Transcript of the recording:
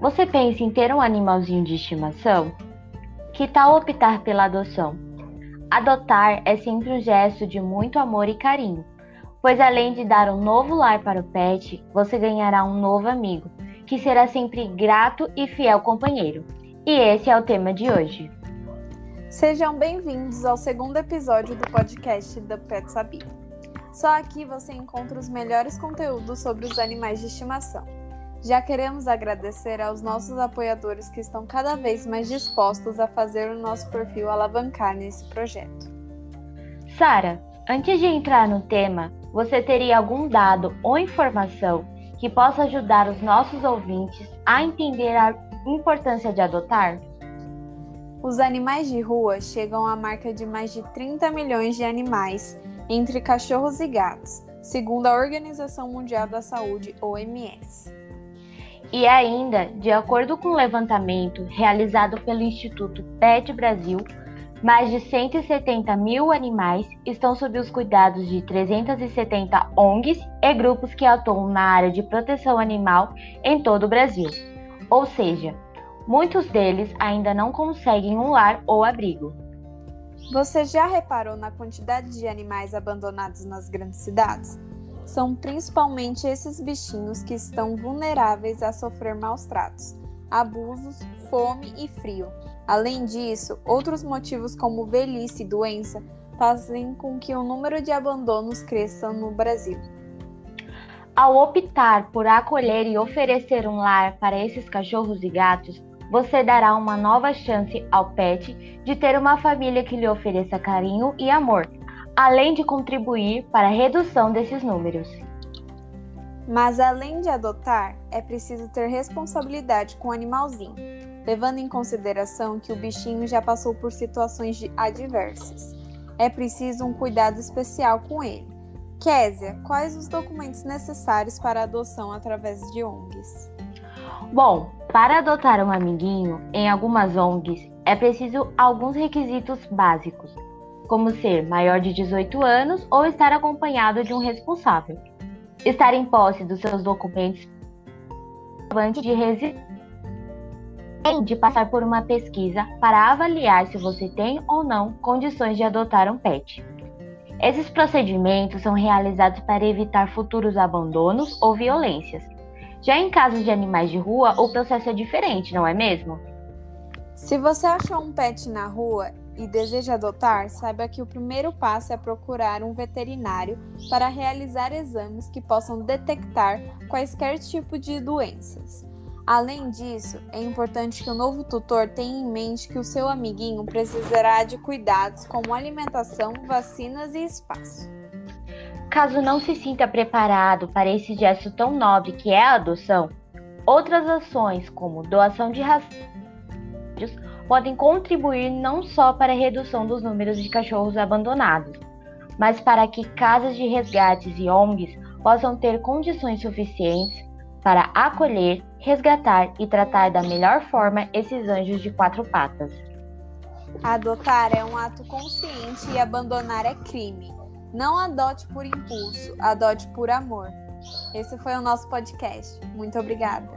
Você pensa em ter um animalzinho de estimação? Que tal optar pela adoção? Adotar é sempre um gesto de muito amor e carinho, pois além de dar um novo lar para o pet, você ganhará um novo amigo, que será sempre grato e fiel companheiro. E esse é o tema de hoje. Sejam bem-vindos ao segundo episódio do podcast da Pet Sabia. Só aqui você encontra os melhores conteúdos sobre os animais de estimação. Já queremos agradecer aos nossos apoiadores que estão cada vez mais dispostos a fazer o nosso perfil alavancar nesse projeto. Sara, antes de entrar no tema, você teria algum dado ou informação que possa ajudar os nossos ouvintes a entender a importância de adotar? Os animais de rua chegam à marca de mais de 30 milhões de animais entre cachorros e gatos, segundo a Organização Mundial da Saúde, OMS. E ainda, de acordo com o um levantamento realizado pelo Instituto PET Brasil, mais de 170 mil animais estão sob os cuidados de 370 ONGs e grupos que atuam na área de proteção animal em todo o Brasil. Ou seja, muitos deles ainda não conseguem um lar ou abrigo. Você já reparou na quantidade de animais abandonados nas grandes cidades? São principalmente esses bichinhos que estão vulneráveis a sofrer maus tratos, abusos, fome e frio. Além disso, outros motivos como velhice e doença fazem com que o número de abandonos cresça no Brasil. Ao optar por acolher e oferecer um lar para esses cachorros e gatos, você dará uma nova chance ao pet de ter uma família que lhe ofereça carinho e amor, além de contribuir para a redução desses números. Mas além de adotar, é preciso ter responsabilidade com o animalzinho, levando em consideração que o bichinho já passou por situações adversas. É preciso um cuidado especial com ele. Késia, quais os documentos necessários para a adoção através de ONGs? Bom, para adotar um amiguinho, em algumas ONGs, é preciso alguns requisitos básicos, como ser maior de 18 anos ou estar acompanhado de um responsável, estar em posse dos seus documentos de residência de passar por uma pesquisa para avaliar se você tem ou não condições de adotar um pet. Esses procedimentos são realizados para evitar futuros abandonos ou violências já em casos de animais de rua, o processo é diferente, não é mesmo? Se você achou um pet na rua e deseja adotar, saiba que o primeiro passo é procurar um veterinário para realizar exames que possam detectar quaisquer tipo de doenças. Além disso, é importante que o novo tutor tenha em mente que o seu amiguinho precisará de cuidados como alimentação, vacinas e espaço. Caso não se sinta preparado para esse gesto tão nobre que é a adoção, outras ações, como doação de rações, podem contribuir não só para a redução dos números de cachorros abandonados, mas para que casas de resgates e ONGs possam ter condições suficientes para acolher, resgatar e tratar da melhor forma esses anjos de quatro patas. Adotar é um ato consciente e abandonar é crime. Não adote por impulso, adote por amor. Esse foi o nosso podcast. Muito obrigada.